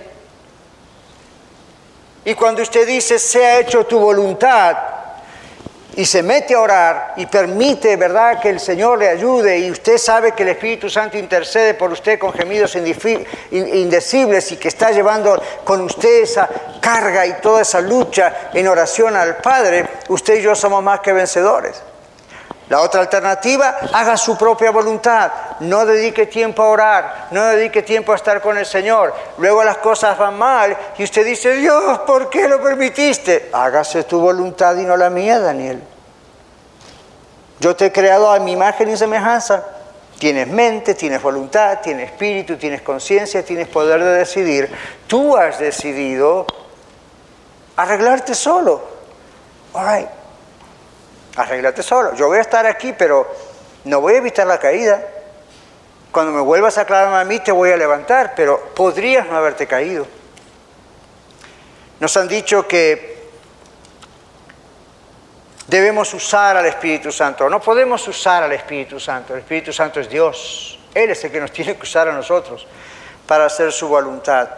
Y cuando usted dice, sea hecho tu voluntad, y se mete a orar y permite, ¿verdad?, que el Señor le ayude y usted sabe que el Espíritu Santo intercede por usted con gemidos indecibles y que está llevando con usted esa carga y toda esa lucha en oración al Padre, usted y yo somos más que vencedores. La otra alternativa, haga su propia voluntad, no dedique tiempo a orar, no dedique tiempo a estar con el Señor. Luego las cosas van mal y usted dice, Dios, ¿por qué lo permitiste? Hágase tu voluntad y no la mía, Daniel. Yo te he creado a mi imagen y semejanza. Tienes mente, tienes voluntad, tienes espíritu, tienes conciencia, tienes poder de decidir. Tú has decidido arreglarte solo. All right arréglate solo. Yo voy a estar aquí, pero no voy a evitar la caída. Cuando me vuelvas a aclararme a mí, te voy a levantar, pero podrías no haberte caído. Nos han dicho que debemos usar al Espíritu Santo. No podemos usar al Espíritu Santo. El Espíritu Santo es Dios. Él es el que nos tiene que usar a nosotros para hacer su voluntad.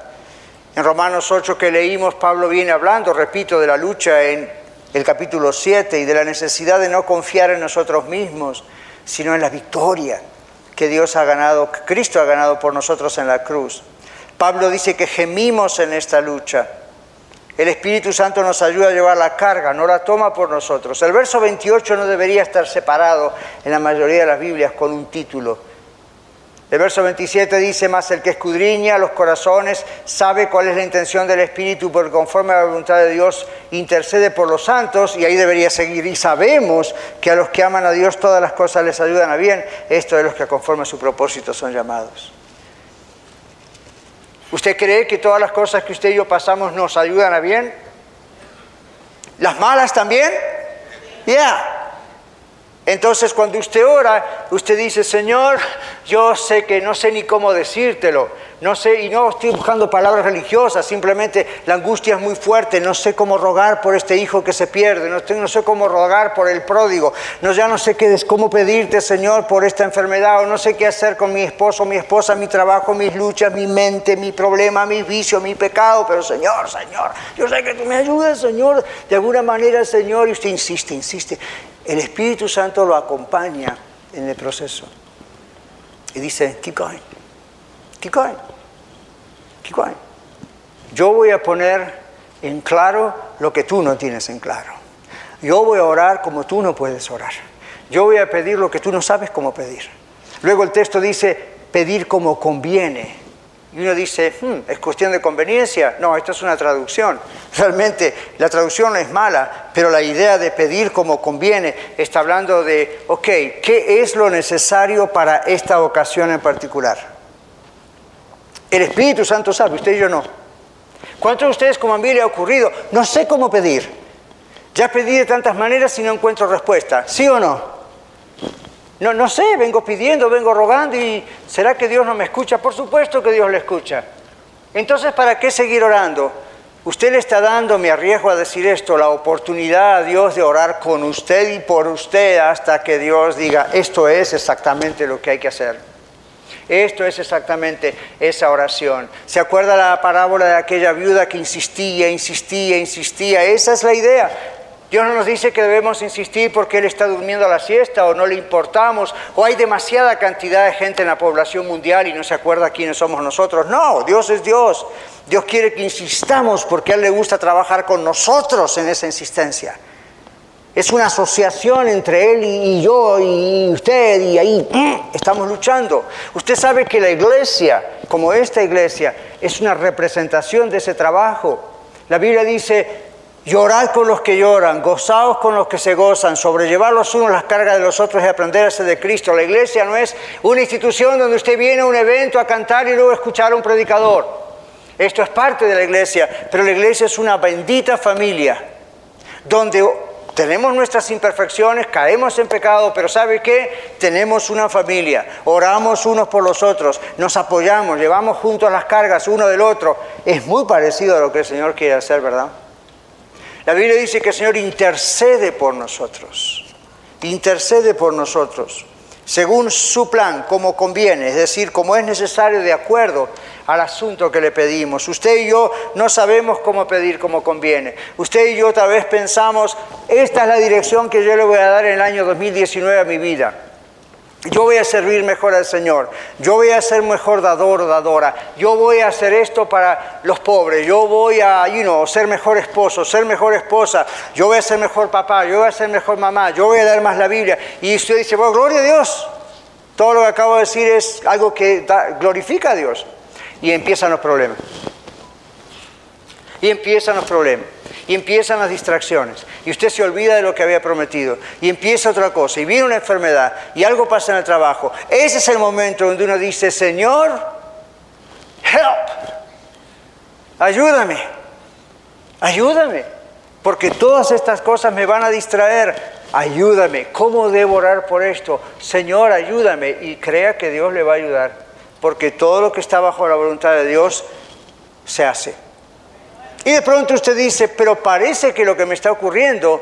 En Romanos 8 que leímos, Pablo viene hablando, repito, de la lucha en el capítulo 7 y de la necesidad de no confiar en nosotros mismos, sino en la victoria que Dios ha ganado, que Cristo ha ganado por nosotros en la cruz. Pablo dice que gemimos en esta lucha. El Espíritu Santo nos ayuda a llevar la carga, no la toma por nosotros. El verso 28 no debería estar separado en la mayoría de las Biblias con un título, el verso 27 dice, más el que escudriña los corazones sabe cuál es la intención del Espíritu, porque conforme a la voluntad de Dios intercede por los santos, y ahí debería seguir. Y sabemos que a los que aman a Dios todas las cosas les ayudan a bien, esto es los que conforme a su propósito son llamados. ¿Usted cree que todas las cosas que usted y yo pasamos nos ayudan a bien? ¿Las malas también? Ya. Entonces cuando usted ora, usted dice, Señor, yo sé que no sé ni cómo decírtelo, no sé, y no estoy buscando palabras religiosas, simplemente la angustia es muy fuerte, no sé cómo rogar por este hijo que se pierde, no, sé cómo rogar por el pródigo, no, ya no sé qué, cómo pedirte, Señor, por esta enfermedad, o no sé qué hacer con mi esposo, mi esposa, mi trabajo, mis luchas, mi mente, mi problema, mi vicio, mi pecado, pero Señor, Señor, yo sé que tú me ayudas, Señor, de alguna manera, Señor, y usted insiste, insiste, el Espíritu Santo lo acompaña en el proceso. Y dice, keep going, keep going, keep going. Yo voy a poner en claro lo que tú no tienes en claro. Yo voy a orar como tú no puedes orar. Yo voy a pedir lo que tú no sabes cómo pedir. Luego el texto dice, pedir como conviene. Y uno dice, hmm, ¿es cuestión de conveniencia? No, esto es una traducción. Realmente la traducción es mala, pero la idea de pedir como conviene está hablando de, ok, ¿qué es lo necesario para esta ocasión en particular? El Espíritu Santo sabe, usted y yo no. ¿Cuántos de ustedes como a mí le ha ocurrido? No sé cómo pedir. Ya pedí de tantas maneras y no encuentro respuesta. ¿Sí o no? No, no sé, vengo pidiendo, vengo rogando y ¿será que Dios no me escucha? Por supuesto que Dios le escucha. Entonces, ¿para qué seguir orando? Usted le está dando, me arriesgo a decir esto, la oportunidad a Dios de orar con usted y por usted hasta que Dios diga, esto es exactamente lo que hay que hacer. Esto es exactamente esa oración. ¿Se acuerda la parábola de aquella viuda que insistía, insistía, insistía? Esa es la idea. Dios no nos dice que debemos insistir porque Él está durmiendo a la siesta o no le importamos o hay demasiada cantidad de gente en la población mundial y no se acuerda quiénes somos nosotros. No, Dios es Dios. Dios quiere que insistamos porque a Él le gusta trabajar con nosotros en esa insistencia. Es una asociación entre Él y yo y usted y ahí estamos luchando. Usted sabe que la iglesia, como esta iglesia, es una representación de ese trabajo. La Biblia dice, Llorad con los que lloran, gozaos con los que se gozan, sobrellevar los unos las cargas de los otros y aprenderse de Cristo. La iglesia no es una institución donde usted viene a un evento a cantar y luego escuchar a un predicador. Esto es parte de la iglesia, pero la iglesia es una bendita familia donde tenemos nuestras imperfecciones, caemos en pecado, pero ¿sabe qué? Tenemos una familia, oramos unos por los otros, nos apoyamos, llevamos juntos las cargas uno del otro. Es muy parecido a lo que el Señor quiere hacer, ¿verdad? La Biblia dice que el Señor intercede por nosotros, intercede por nosotros, según su plan, como conviene, es decir, como es necesario de acuerdo al asunto que le pedimos. Usted y yo no sabemos cómo pedir como conviene. Usted y yo tal vez pensamos, esta es la dirección que yo le voy a dar en el año 2019 a mi vida. Yo voy a servir mejor al Señor. Yo voy a ser mejor dador o dadora. Yo voy a hacer esto para los pobres. Yo voy a you ser mejor esposo, ser mejor esposa. Yo voy a ser mejor papá. Yo voy a ser mejor mamá. Yo voy a dar más la Biblia. Y usted dice, bueno, gloria a Dios. Todo lo que acabo de decir es algo que glorifica a Dios. Y empiezan los problemas. Y empiezan los problemas y empiezan las distracciones. Y usted se olvida de lo que había prometido. Y empieza otra cosa. Y viene una enfermedad. Y algo pasa en el trabajo. Ese es el momento donde uno dice, Señor, help, ayúdame, ayúdame, porque todas estas cosas me van a distraer. Ayúdame, ¿cómo debo orar por esto? Señor, ayúdame. Y crea que Dios le va a ayudar, porque todo lo que está bajo la voluntad de Dios se hace. Y de pronto usted dice, pero parece que lo que me está ocurriendo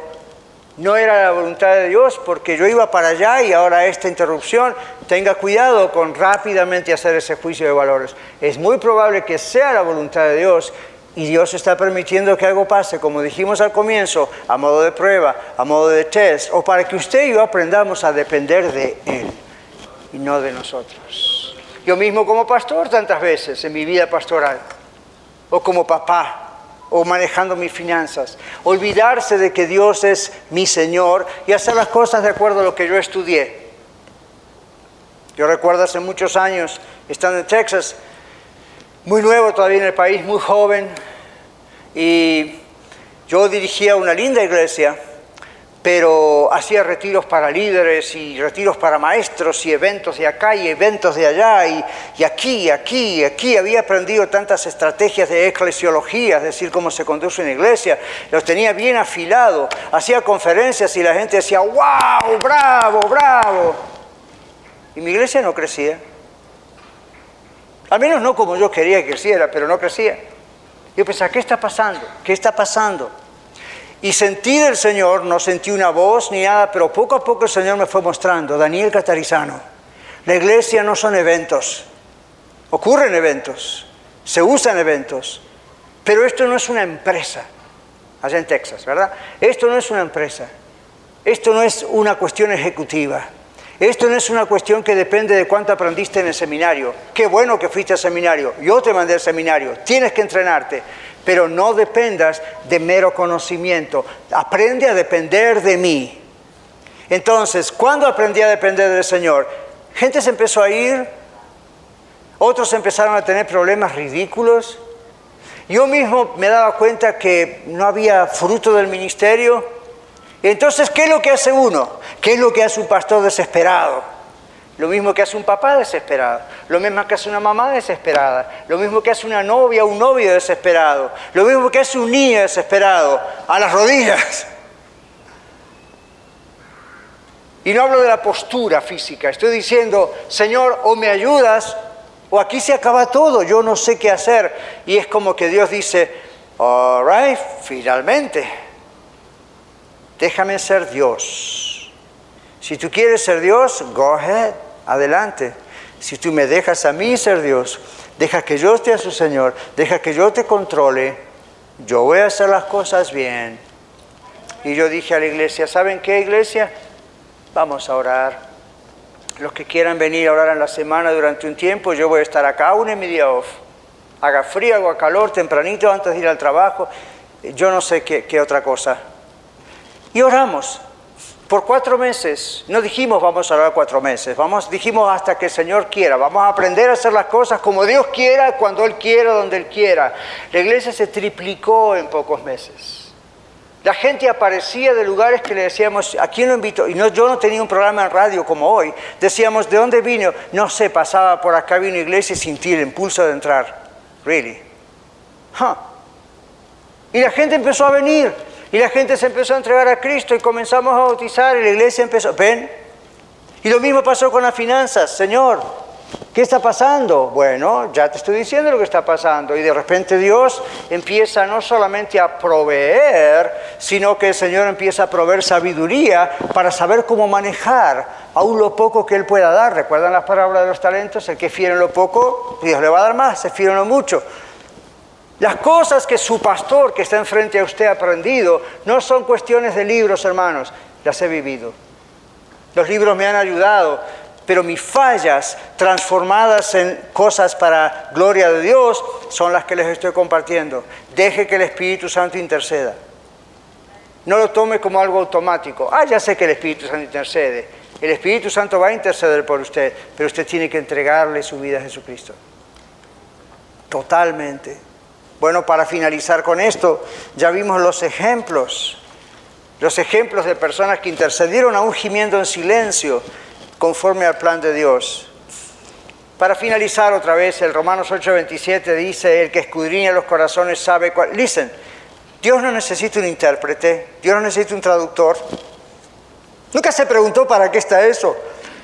no era la voluntad de Dios porque yo iba para allá y ahora esta interrupción, tenga cuidado con rápidamente hacer ese juicio de valores. Es muy probable que sea la voluntad de Dios y Dios está permitiendo que algo pase, como dijimos al comienzo, a modo de prueba, a modo de test, o para que usted y yo aprendamos a depender de Él y no de nosotros. Yo mismo como pastor tantas veces en mi vida pastoral, o como papá, o manejando mis finanzas. Olvidarse de que Dios es mi Señor y hacer las cosas de acuerdo a lo que yo estudié. Yo recuerdo hace muchos años, estando en Texas, muy nuevo todavía en el país, muy joven, y yo dirigía una linda iglesia pero hacía retiros para líderes y retiros para maestros y eventos de acá y eventos de allá y, y aquí, aquí, aquí. Había aprendido tantas estrategias de eclesiología, es decir, cómo se conduce una iglesia. Los tenía bien afilado. Hacía conferencias y la gente decía, wow, bravo, bravo. Y mi iglesia no crecía. Al menos no como yo quería que creciera, pero no crecía. Yo pensaba, ¿qué está pasando? ¿Qué está pasando? Y sentí del Señor, no sentí una voz ni nada, pero poco a poco el Señor me fue mostrando, Daniel Catarizano, la iglesia no son eventos, ocurren eventos, se usan eventos, pero esto no es una empresa, allá en Texas, ¿verdad? Esto no es una empresa, esto no es una cuestión ejecutiva, esto no es una cuestión que depende de cuánto aprendiste en el seminario. Qué bueno que fuiste al seminario, yo te mandé al seminario, tienes que entrenarte pero no dependas de mero conocimiento. Aprende a depender de mí. Entonces, ¿cuándo aprendí a depender del Señor? Gente se empezó a ir, otros empezaron a tener problemas ridículos. Yo mismo me daba cuenta que no había fruto del ministerio. Entonces, ¿qué es lo que hace uno? ¿Qué es lo que hace un pastor desesperado? Lo mismo que hace un papá desesperado, lo mismo que hace una mamá desesperada, lo mismo que hace una novia o un novio desesperado, lo mismo que hace un niño desesperado, a las rodillas. Y no hablo de la postura física, estoy diciendo, Señor, o me ayudas, o aquí se acaba todo, yo no sé qué hacer. Y es como que Dios dice, all right, finalmente, déjame ser Dios. Si tú quieres ser Dios, go ahead adelante. Si tú me dejas a mí ser Dios, deja que yo esté a su Señor, deja que yo te controle, yo voy a hacer las cosas bien. Y yo dije a la iglesia, ¿saben qué iglesia? Vamos a orar. Los que quieran venir a orar en la semana durante un tiempo, yo voy a estar acá, una mi día off. Haga frío, haga calor, tempranito antes de ir al trabajo, yo no sé qué, qué otra cosa. Y oramos. Por cuatro meses, no dijimos vamos a orar cuatro meses, vamos, dijimos hasta que el Señor quiera, vamos a aprender a hacer las cosas como Dios quiera, cuando Él quiera, donde Él quiera. La iglesia se triplicó en pocos meses. La gente aparecía de lugares que le decíamos, ¿a quién lo invito? Y yo no tenía un programa en radio como hoy. Decíamos, ¿de dónde vino? No sé, pasaba por acá, vino iglesia y sentí el impulso de entrar. Really. Y la gente empezó a venir. Y la gente se empezó a entregar a Cristo y comenzamos a bautizar y la iglesia empezó, ven. Y lo mismo pasó con las finanzas, Señor, ¿qué está pasando? Bueno, ya te estoy diciendo lo que está pasando. Y de repente Dios empieza no solamente a proveer, sino que el Señor empieza a proveer sabiduría para saber cómo manejar aún lo poco que Él pueda dar. ¿Recuerdan las palabras de los talentos? El que fiere en lo poco, Dios le va a dar más, se fiere en lo mucho. Las cosas que su pastor que está enfrente a usted ha aprendido no son cuestiones de libros, hermanos, las he vivido. Los libros me han ayudado, pero mis fallas transformadas en cosas para gloria de Dios son las que les estoy compartiendo. Deje que el Espíritu Santo interceda. No lo tome como algo automático. Ah, ya sé que el Espíritu Santo intercede. El Espíritu Santo va a interceder por usted, pero usted tiene que entregarle su vida a Jesucristo. Totalmente. Bueno, para finalizar con esto, ya vimos los ejemplos, los ejemplos de personas que intercedieron aún gimiendo en silencio conforme al plan de Dios. Para finalizar otra vez, el Romanos 8:27 dice, el que escudriña los corazones sabe cuál... Listen, Dios no necesita un intérprete, Dios no necesita un traductor. Nunca se preguntó para qué está eso.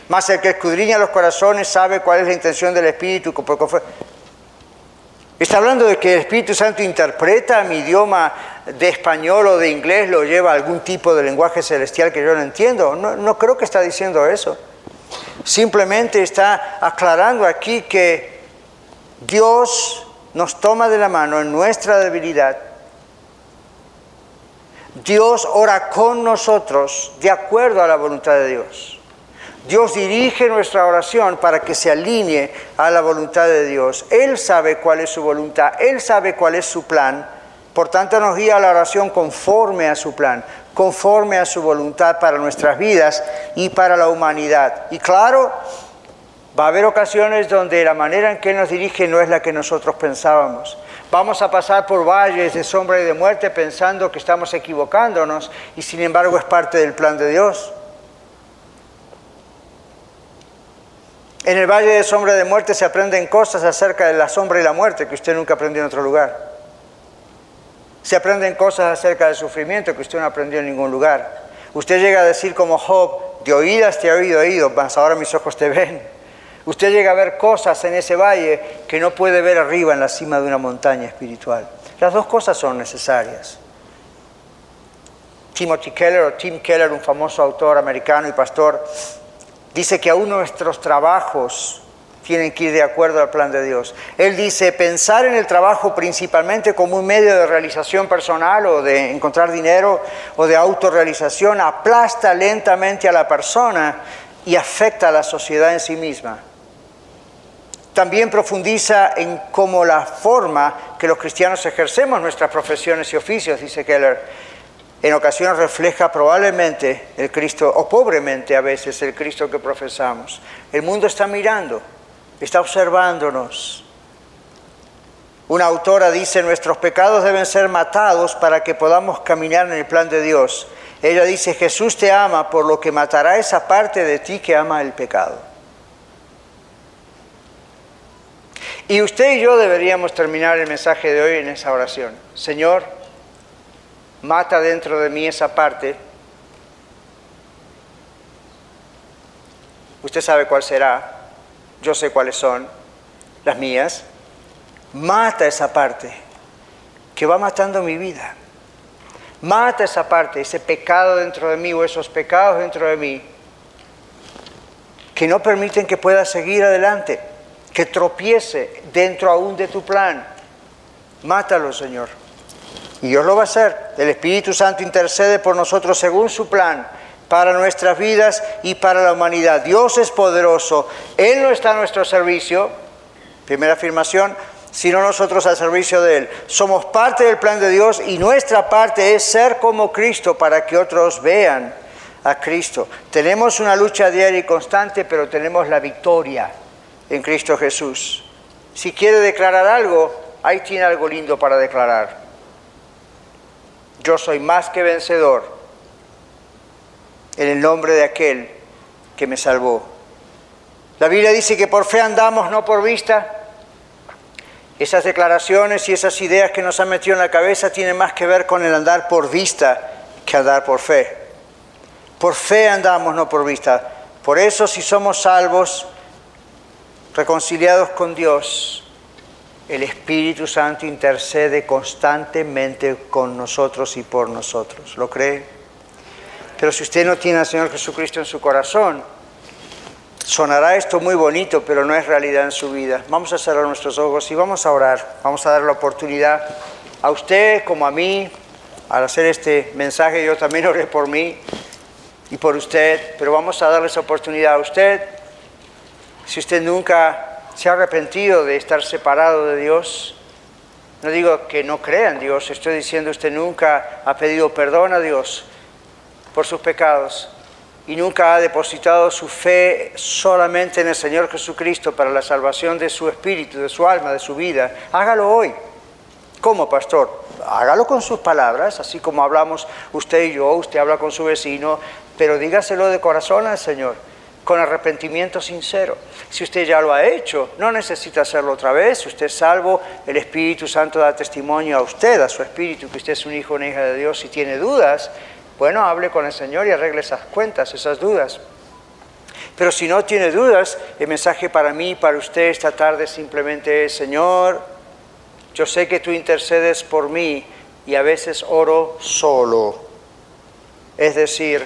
Más el que escudriña los corazones sabe cuál es la intención del Espíritu. Está hablando de que el Espíritu Santo interpreta mi idioma de español o de inglés, lo lleva a algún tipo de lenguaje celestial que yo no entiendo. No, creo que está diciendo eso. Simplemente está aclarando aquí que Dios nos toma de la mano en nuestra debilidad. Dios ora con nosotros de acuerdo a la voluntad de Dios. Dios dirige nuestra oración para que se alinee a la voluntad de Dios. Él sabe cuál es su voluntad, Él sabe cuál es su plan. Por tanto, nos guía a la oración conforme a su plan, conforme a su voluntad para nuestras vidas y para la humanidad. Y claro, va a haber ocasiones donde la manera en que nos dirige no es la que nosotros pensábamos. Vamos a pasar por valles de sombra y de muerte pensando que estamos equivocándonos y sin embargo es parte del plan de Dios. En el Valle de Sombra de Muerte se aprenden cosas acerca de la sombra y la muerte que usted nunca aprendió en otro lugar. Se aprenden cosas acerca del sufrimiento que usted no aprendió en ningún lugar. Usted llega a decir como Job, de oídas te he oído, oído, mas ahora mis ojos te ven. Usted llega a ver cosas en ese valle que no puede ver arriba en la cima de una montaña espiritual. Las dos cosas son necesarias. Timothy Keller o Tim Keller, un famoso autor americano y pastor, Dice que aún nuestros trabajos tienen que ir de acuerdo al plan de Dios. Él dice, pensar en el trabajo principalmente como un medio de realización personal o de encontrar dinero o de autorrealización aplasta lentamente a la persona y afecta a la sociedad en sí misma. También profundiza en cómo la forma que los cristianos ejercemos nuestras profesiones y oficios, dice Keller, en ocasiones refleja probablemente el Cristo, o pobremente a veces, el Cristo que profesamos. El mundo está mirando, está observándonos. Una autora dice, nuestros pecados deben ser matados para que podamos caminar en el plan de Dios. Ella dice, Jesús te ama por lo que matará esa parte de ti que ama el pecado. Y usted y yo deberíamos terminar el mensaje de hoy en esa oración. Señor, mata dentro de mí esa parte. Usted sabe cuál será, yo sé cuáles son las mías. Mata esa parte que va matando mi vida. Mata esa parte, ese pecado dentro de mí o esos pecados dentro de mí que no permiten que pueda seguir adelante, que tropiece dentro aún de tu plan. Mátalo, Señor. Y Dios lo va a hacer. El Espíritu Santo intercede por nosotros según su plan para nuestras vidas y para la humanidad. Dios es poderoso. Él no está a nuestro servicio. Primera afirmación sino nosotros al servicio de Él. Somos parte del plan de Dios y nuestra parte es ser como Cristo para que otros vean a Cristo. Tenemos una lucha diaria y constante, pero tenemos la victoria en Cristo Jesús. Si quiere declarar algo, ahí tiene algo lindo para declarar. Yo soy más que vencedor en el nombre de aquel que me salvó. La Biblia dice que por fe andamos, no por vista. Esas declaraciones y esas ideas que nos han metido en la cabeza tienen más que ver con el andar por vista que andar por fe. Por fe andamos, no por vista. Por eso si somos salvos, reconciliados con Dios, el Espíritu Santo intercede constantemente con nosotros y por nosotros. ¿Lo cree? Pero si usted no tiene al Señor Jesucristo en su corazón, sonará esto muy bonito, pero no es realidad en su vida. Vamos a cerrar nuestros ojos y vamos a orar. Vamos a dar la oportunidad a usted como a mí, al hacer este mensaje, yo también oré por mí y por usted, pero vamos a darle esa oportunidad a usted. Si usted nunca se ha arrepentido de estar separado de Dios, no digo que no crea en Dios, estoy diciendo usted nunca ha pedido perdón a Dios por sus pecados y nunca ha depositado su fe solamente en el Señor Jesucristo para la salvación de su espíritu, de su alma, de su vida, hágalo hoy. ¿Cómo, pastor? Hágalo con sus palabras, así como hablamos usted y yo, usted habla con su vecino, pero dígaselo de corazón al Señor, con arrepentimiento sincero. Si usted ya lo ha hecho, no necesita hacerlo otra vez. Si usted es salvo, el Espíritu Santo da testimonio a usted, a su espíritu, que usted es un hijo o una hija de Dios. Si tiene dudas, bueno, hable con el Señor y arregle esas cuentas, esas dudas. Pero si no tiene dudas, el mensaje para mí y para usted esta tarde simplemente es, Señor, yo sé que tú intercedes por mí y a veces oro solo. Es decir,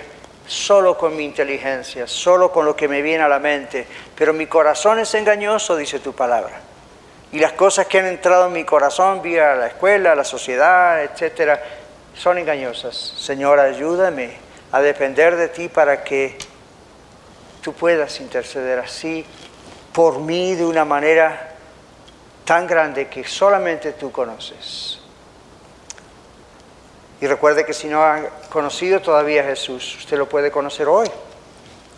solo con mi inteligencia, solo con lo que me viene a la mente, pero mi corazón es engañoso, dice tu palabra. Y las cosas que han entrado en mi corazón vía la escuela, la sociedad, etcétera, son engañosas. Señor, ayúdame a depender de ti para que tú puedas interceder así por mí de una manera tan grande que solamente tú conoces. Y recuerde que si no ha conocido todavía a Jesús, usted lo puede conocer hoy.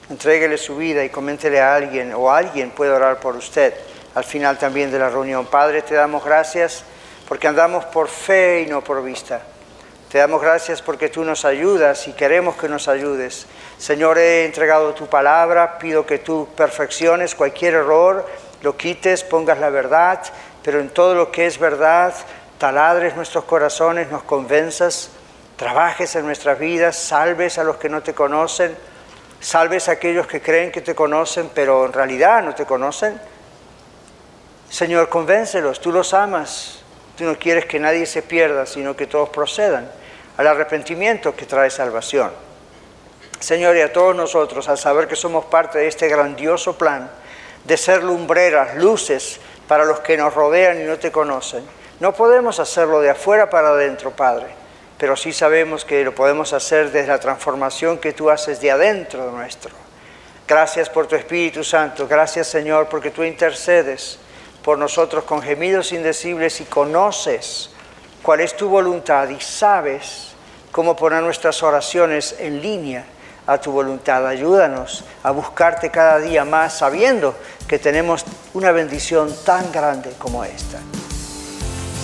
Entréguele su vida y coméntele a alguien o alguien puede orar por usted al final también de la reunión. Padre, te damos gracias porque andamos por fe y no por vista. Te damos gracias porque tú nos ayudas y queremos que nos ayudes. Señor, he entregado tu palabra, pido que tú perfecciones cualquier error, lo quites, pongas la verdad, pero en todo lo que es verdad, taladres nuestros corazones, nos convenzas, trabajes en nuestras vidas, salves a los que no te conocen, salves a aquellos que creen que te conocen, pero en realidad no te conocen. Señor, convéncelos, tú los amas, tú no quieres que nadie se pierda, sino que todos procedan al arrepentimiento que trae salvación. Señor, y a todos nosotros, al saber que somos parte de este grandioso plan de ser lumbreras, luces para los que nos rodean y no te conocen, no podemos hacerlo de afuera para adentro, Padre, pero sí sabemos que lo podemos hacer desde la transformación que tú haces de adentro de nuestro. Gracias por tu Espíritu Santo, gracias Señor porque tú intercedes por nosotros con gemidos indecibles y conoces cuál es tu voluntad y sabes cómo poner nuestras oraciones en línea a tu voluntad. Ayúdanos a buscarte cada día más sabiendo que tenemos una bendición tan grande como esta